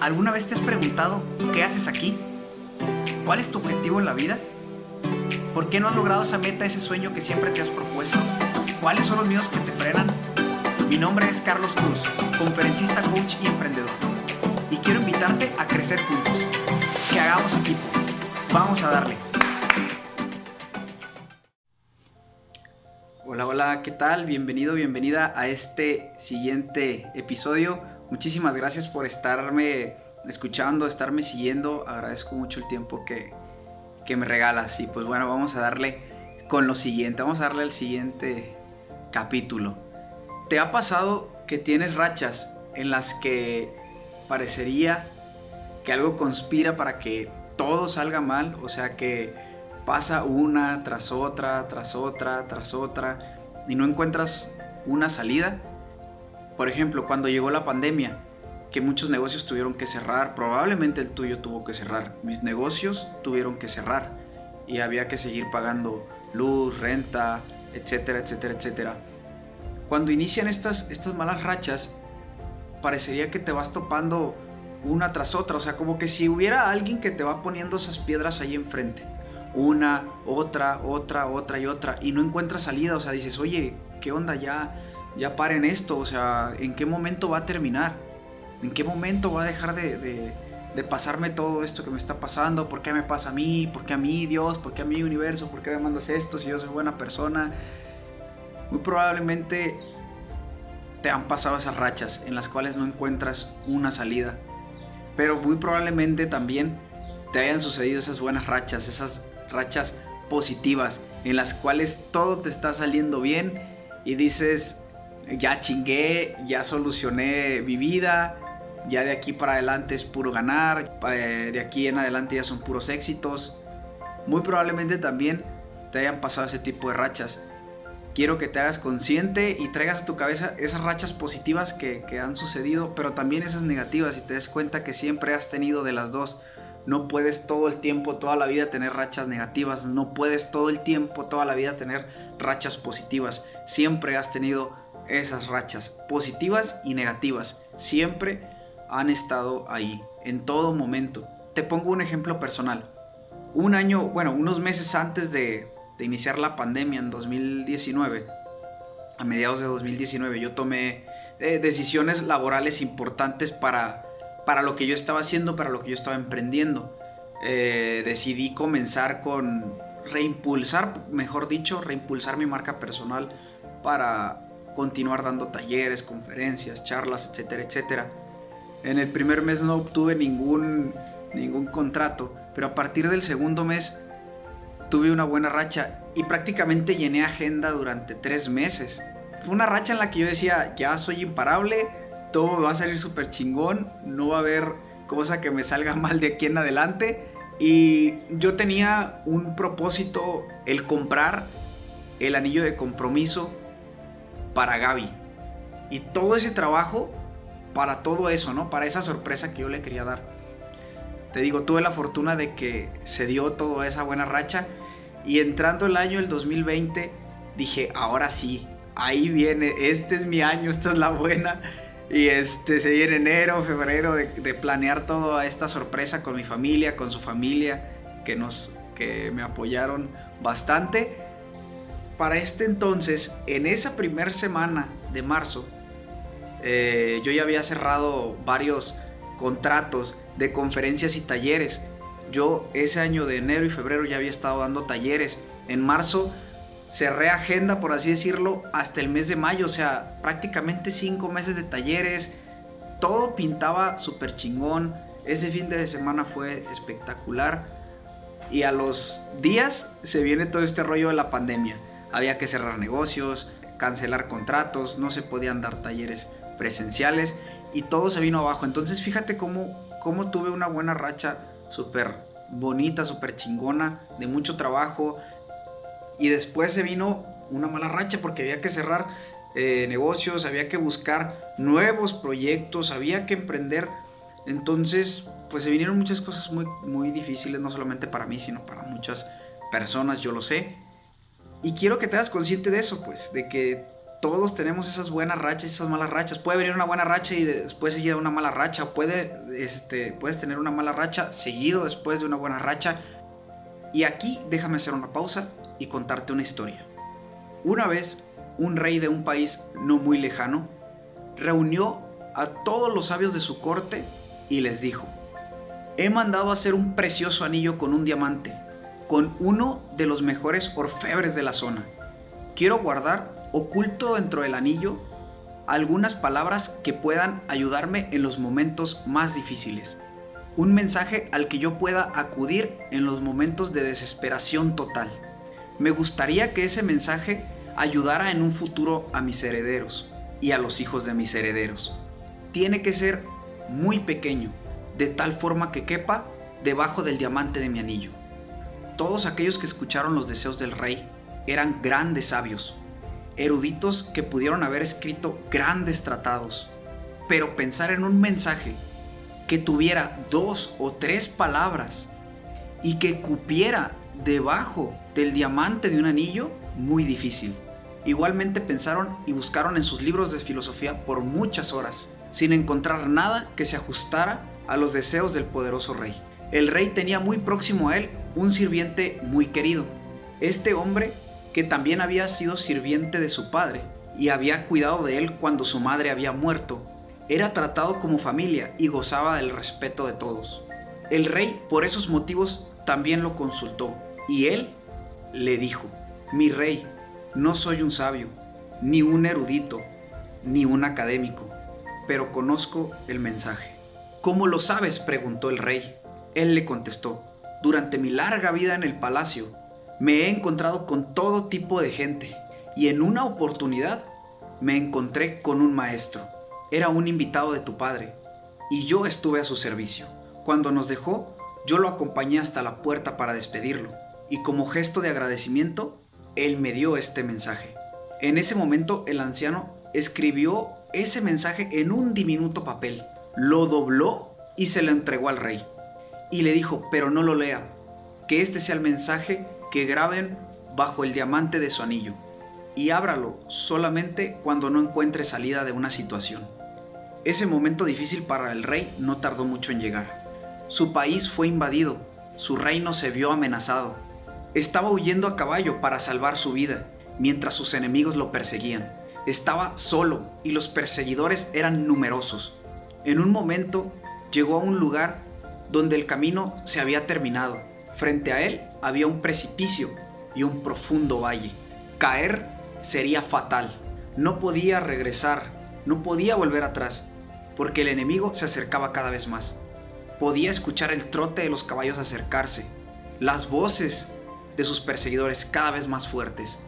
¿Alguna vez te has preguntado qué haces aquí? ¿Cuál es tu objetivo en la vida? ¿Por qué no has logrado esa meta, ese sueño que siempre te has propuesto? ¿Cuáles son los miedos que te frenan? Mi nombre es Carlos Cruz, conferencista, coach y emprendedor. Y quiero invitarte a crecer juntos. Que hagamos equipo. Vamos a darle. Hola, hola, ¿qué tal? Bienvenido, bienvenida a este siguiente episodio Muchísimas gracias por estarme escuchando, estarme siguiendo. Agradezco mucho el tiempo que, me regalas. Y pues bueno, vamos a darle con lo siguiente. Vamos a darle al siguiente capítulo. ¿Te ha pasado que tienes rachas en las que parecería que algo conspira para que todo salga mal? O sea que pasa una tras otra, tras otra, tras otra y no encuentras una salida. Por ejemplo, cuando llegó la pandemia, que muchos negocios tuvieron que cerrar, probablemente el tuyo tuvo que cerrar, mis negocios tuvieron que cerrar y había que seguir pagando luz, renta, etcétera, etcétera, etcétera. Cuando inician estas, estas malas rachas, parecería que te vas topando una tras otra, o sea, como que si hubiera alguien que te va poniendo esas piedras ahí enfrente, una, otra, otra, otra y otra, y no encuentras salida, o sea, dices, oye, ¿qué onda ya? Ya paren esto, o sea, ¿en qué momento va a terminar? ¿En qué momento va a dejar de, pasarme todo esto que me está pasando? ¿Por qué me pasa a mí? ¿Por qué a mí, Dios? ¿Por qué a mí, universo? ¿Por qué me mandas esto si yo soy buena persona? Muy probablemente te han pasado esas rachas en las cuales no encuentras una salida. Pero muy probablemente también te hayan sucedido esas buenas rachas, esas rachas positivas en las cuales todo te está saliendo bien y dices, ya chingué, ya solucioné mi vida, ya de aquí para adelante es puro ganar, eh, de aquí en adelante ya son puros éxitos. Muy probablemente también te hayan pasado ese tipo de rachas. Quiero que te hagas consciente y traigas a tu cabeza esas rachas positivas que, que han sucedido, pero también esas negativas y te des cuenta que siempre has tenido de las dos. No puedes todo el tiempo, toda la vida tener rachas negativas. No puedes todo el tiempo, toda la vida tener rachas positivas. Siempre has tenido esas rachas positivas y negativas siempre han estado ahí, en todo momento. Te pongo un ejemplo personal. Un año, bueno, unos meses antes de, iniciar la pandemia en 2019, a mediados de 2019, yo tomé eh, decisiones laborales importantes para, para lo que yo estaba haciendo, para lo que yo estaba emprendiendo. Eh, decidí comenzar con reimpulsar, mejor dicho, reimpulsar mi marca personal para continuar dando talleres, conferencias, charlas, etcétera, etcétera. En el primer mes no obtuve ningún, ningún contrato, pero a partir del segundo mes tuve una buena racha y prácticamente llené agenda durante tres meses. Fue una racha en la que yo decía, ya soy imparable, todo me va a salir súper chingón, no va a haber cosa que me salga mal de aquí en adelante. Y yo tenía un propósito, el comprar el anillo de compromiso para Gaby. Y todo ese trabajo para todo eso, ¿no? Para esa sorpresa que yo le quería dar. Te digo, tuve la fortuna de que se dio toda esa buena racha y entrando el año el 2020 dije, ahora sí, ahí viene, este es mi año, esta es la buena. Y este, seguir en enero, febrero de, de, planear toda esta sorpresa con mi familia, con su familia, que, nos, que me apoyaron bastante para este entonces, en esa primera semana de marzo, eh, yo ya había cerrado varios contratos de conferencias y talleres. Yo ese año de enero y febrero ya había estado dando talleres. En marzo cerré agenda, por así decirlo, hasta el mes de mayo. O sea, prácticamente cinco meses de talleres. Todo pintaba súper chingón. Ese fin de semana fue espectacular. Y a los días se viene todo este rollo de la pandemia había que cerrar negocios, cancelar contratos, no se podían dar talleres presenciales y todo se vino abajo. Entonces fíjate cómo, cómo tuve una buena racha súper bonita, súper chingona, de mucho trabajo. Y después se vino una mala racha porque había que cerrar eh, negocios, había que buscar nuevos proyectos, había que emprender. Entonces, pues se vinieron muchas cosas muy, muy difíciles, no solamente para mí, sino para muchas personas, yo lo sé. Y quiero que te hagas consciente de eso, pues, de que todos tenemos esas buenas rachas y esas malas rachas. Puede venir una buena racha y después seguir una mala racha. Puede, este, puedes tener una mala racha seguido después de una buena racha. Y aquí déjame hacer una pausa y contarte una historia. Una vez, un rey de un país no muy lejano reunió a todos los sabios de su corte y les dijo, he mandado hacer un precioso anillo con un diamante, con uno de los mejores orfebres de la zona. Quiero guardar oculto dentro del anillo algunas palabras que puedan ayudarme en los momentos más difíciles. Un mensaje al que yo pueda acudir en los momentos de desesperación total. Me gustaría que ese mensaje ayudara en un futuro a mis herederos y a los hijos de mis herederos. Tiene que ser muy pequeño, de tal forma que quepa debajo del diamante de mi anillo. Todos aquellos que escucharon los deseos del rey eran grandes sabios, eruditos que pudieron haber escrito grandes tratados, pero pensar en un mensaje que tuviera dos o tres palabras y que cupiera debajo del diamante de un anillo, muy difícil. Igualmente pensaron y buscaron en sus libros de filosofía por muchas horas, sin encontrar nada que se ajustara a los deseos del poderoso rey. El rey tenía muy próximo a él un sirviente muy querido. Este hombre que también había sido sirviente de su padre y había cuidado de él cuando su madre había muerto, era tratado como familia y gozaba del respeto de todos. El rey por esos motivos también lo consultó y él le dijo, mi rey, no soy un sabio, ni un erudito, ni un académico, pero conozco el mensaje. ¿Cómo lo sabes? preguntó el rey. Él le contestó, durante mi larga vida en el palacio, me he encontrado con todo tipo de gente y en una oportunidad me encontré con un maestro. Era un invitado de tu padre y yo estuve a su servicio. Cuando nos dejó, yo lo acompañé hasta la puerta para despedirlo y como gesto de agradecimiento, él me dio este mensaje. En ese momento el anciano escribió ese mensaje en un diminuto papel, lo dobló y se lo entregó al rey. Y le dijo, pero no lo lea, que este sea el mensaje que graben bajo el diamante de su anillo y ábralo solamente cuando no encuentre salida de una situación. Ese momento difícil para el rey no tardó mucho en llegar. Su país fue invadido, su reino se vio amenazado. Estaba huyendo a caballo para salvar su vida, mientras sus enemigos lo perseguían. Estaba solo y los perseguidores eran numerosos. En un momento llegó a un lugar donde el camino se había terminado. Frente a él había un precipicio y un profundo valle. Caer sería fatal. No podía regresar, no podía volver atrás, porque el enemigo se acercaba cada vez más. Podía escuchar el trote de los caballos acercarse, las voces de sus perseguidores cada vez más fuertes.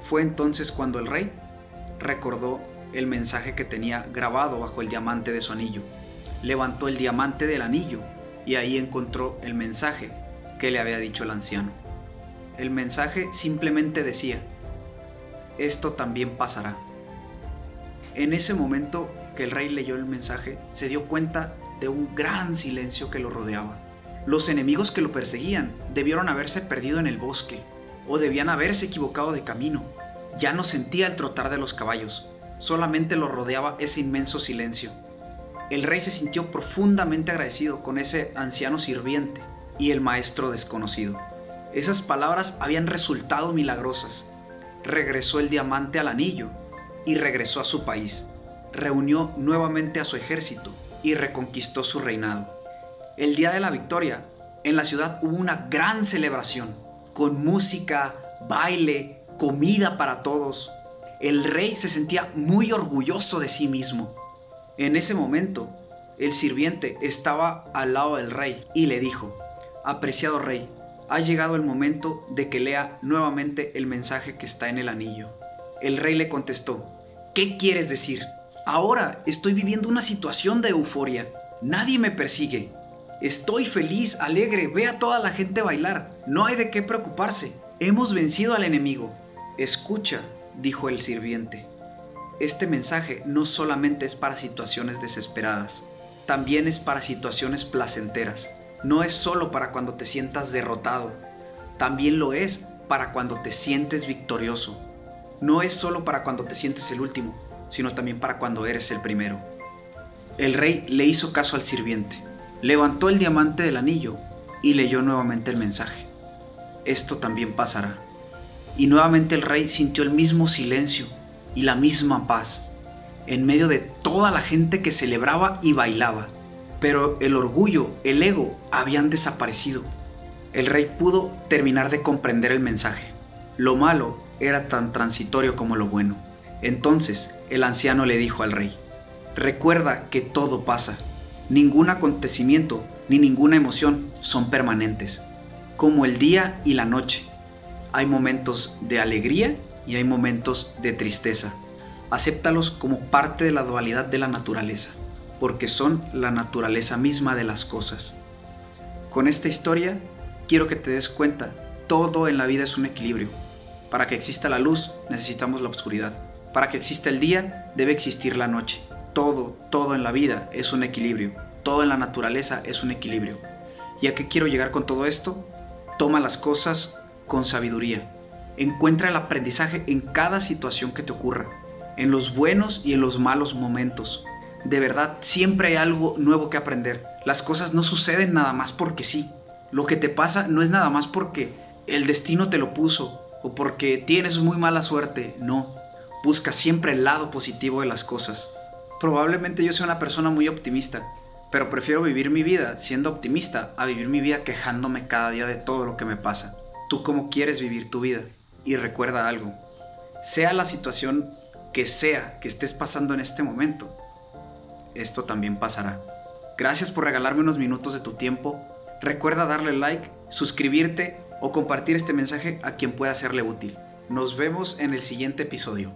Fue entonces cuando el rey recordó el mensaje que tenía grabado bajo el diamante de su anillo. Levantó el diamante del anillo y ahí encontró el mensaje que le había dicho el anciano. El mensaje simplemente decía, esto también pasará. En ese momento que el rey leyó el mensaje, se dio cuenta de un gran silencio que lo rodeaba. Los enemigos que lo perseguían debieron haberse perdido en el bosque o debían haberse equivocado de camino. Ya no sentía el trotar de los caballos, solamente lo rodeaba ese inmenso silencio. El rey se sintió profundamente agradecido con ese anciano sirviente y el maestro desconocido. Esas palabras habían resultado milagrosas. Regresó el diamante al anillo y regresó a su país. Reunió nuevamente a su ejército y reconquistó su reinado. El día de la victoria, en la ciudad hubo una gran celebración, con música, baile, comida para todos. El rey se sentía muy orgulloso de sí mismo. En ese momento, el sirviente estaba al lado del rey y le dijo, Apreciado rey, ha llegado el momento de que lea nuevamente el mensaje que está en el anillo. El rey le contestó, ¿qué quieres decir? Ahora estoy viviendo una situación de euforia. Nadie me persigue. Estoy feliz, alegre, ve a toda la gente bailar. No hay de qué preocuparse. Hemos vencido al enemigo. Escucha, dijo el sirviente. Este mensaje no solamente es para situaciones desesperadas, también es para situaciones placenteras no es solo para cuando te sientas derrotado, también lo es para cuando te sientes victorioso. no es solo para cuando te sientes el último, sino también para cuando eres el primero. El rey le hizo caso al sirviente, levantó el diamante del anillo y leyó nuevamente el mensaje. Esto también pasará. Y nuevamente el rey sintió el mismo silencio y la misma paz, en medio de toda la gente que celebraba y bailaba. Pero el orgullo, el ego, habían desaparecido. El rey pudo terminar de comprender el mensaje. Lo malo era tan transitorio como lo bueno. Entonces el anciano le dijo al rey, recuerda que todo pasa. Ningún acontecimiento ni ninguna emoción son permanentes, como el día y la noche. Hay momentos de alegría y hay momentos de tristeza. Acéptalos como parte de la dualidad de la naturaleza, porque son la naturaleza misma de las cosas. Con esta historia quiero que te des cuenta, todo en la vida es un equilibrio. Para que exista la luz necesitamos la oscuridad. Para que exista el día debe existir la noche. Todo, todo en la vida es un equilibrio. Todo en la naturaleza es un equilibrio. ¿Y a qué quiero llegar con todo esto? Toma las cosas con sabiduría. Encuentra el aprendizaje en cada situación que te ocurra, en los buenos y en los malos momentos. De verdad, siempre hay algo nuevo que aprender. Las cosas no suceden nada más porque sí. Lo que te pasa no es nada más porque el destino te lo puso o porque tienes muy mala suerte. No. Busca siempre el lado positivo de las cosas. Probablemente yo sea una persona muy optimista, pero prefiero vivir mi vida siendo optimista a vivir mi vida quejándome cada día de todo lo que me pasa. Tú cómo quieres vivir tu vida. Y recuerda algo, sea la situación que sea que estés pasando en este momento, esto también pasará. Gracias por regalarme unos minutos de tu tiempo. Recuerda darle like, suscribirte o compartir este mensaje a quien pueda serle útil. Nos vemos en el siguiente episodio.